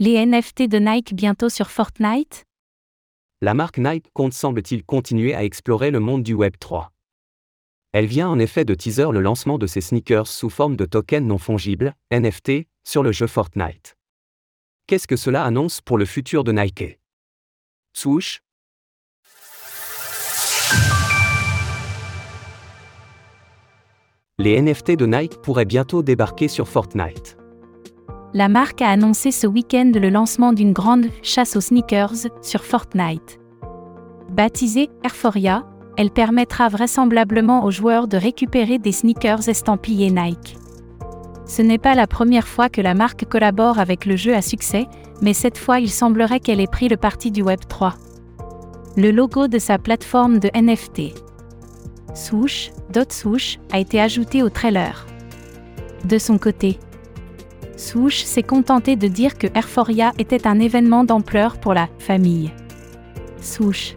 Les NFT de Nike bientôt sur Fortnite? La marque Nike compte semble-t-il continuer à explorer le monde du Web 3. Elle vient en effet de teaser le lancement de ses sneakers sous forme de tokens non fongibles, NFT, sur le jeu Fortnite. Qu'est-ce que cela annonce pour le futur de Nike? Swoosh Les NFT de Nike pourraient bientôt débarquer sur Fortnite. La marque a annoncé ce week-end le lancement d'une grande chasse aux sneakers sur Fortnite. Baptisée Airforia, elle permettra vraisemblablement aux joueurs de récupérer des sneakers estampillés Nike. Ce n'est pas la première fois que la marque collabore avec le jeu à succès, mais cette fois il semblerait qu'elle ait pris le parti du Web 3. Le logo de sa plateforme de NFT, Swoosh, a été ajouté au trailer. De son côté, Swoosh s'est contenté de dire que Airforia était un événement d'ampleur pour la famille. Swoosh.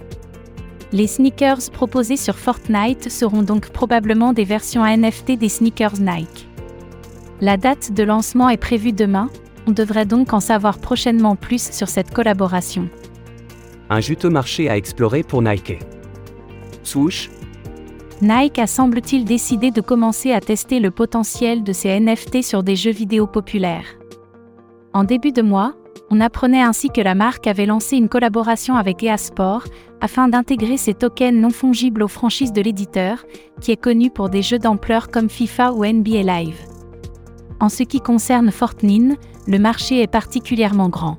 Les sneakers proposés sur Fortnite seront donc probablement des versions NFT des sneakers Nike. La date de lancement est prévue demain, on devrait donc en savoir prochainement plus sur cette collaboration. Un juteux marché à explorer pour Nike. Swoosh, Nike a semble-t-il décidé de commencer à tester le potentiel de ses NFT sur des jeux vidéo populaires. En début de mois, on apprenait ainsi que la marque avait lancé une collaboration avec EA Sport afin d'intégrer ses tokens non fongibles aux franchises de l'éditeur, qui est connu pour des jeux d'ampleur comme FIFA ou NBA Live. En ce qui concerne Fortnite, le marché est particulièrement grand.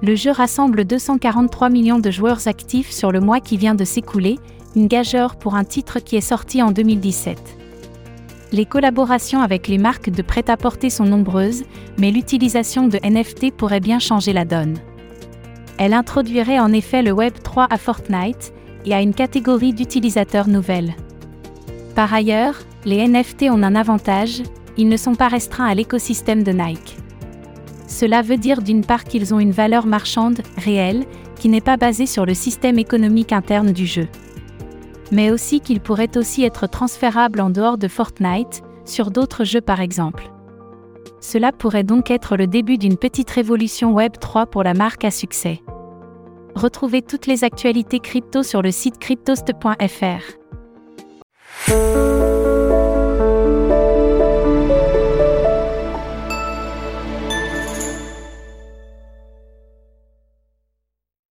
Le jeu rassemble 243 millions de joueurs actifs sur le mois qui vient de s'écouler, une gageure pour un titre qui est sorti en 2017. Les collaborations avec les marques de prêt-à-porter sont nombreuses, mais l'utilisation de NFT pourrait bien changer la donne. Elle introduirait en effet le Web 3 à Fortnite et à une catégorie d'utilisateurs nouvelle. Par ailleurs, les NFT ont un avantage, ils ne sont pas restreints à l'écosystème de Nike. Cela veut dire d'une part qu'ils ont une valeur marchande réelle, qui n'est pas basée sur le système économique interne du jeu mais aussi qu'il pourrait aussi être transférable en dehors de Fortnite, sur d'autres jeux par exemple. Cela pourrait donc être le début d'une petite révolution Web 3 pour la marque à succès. Retrouvez toutes les actualités crypto sur le site cryptost.fr.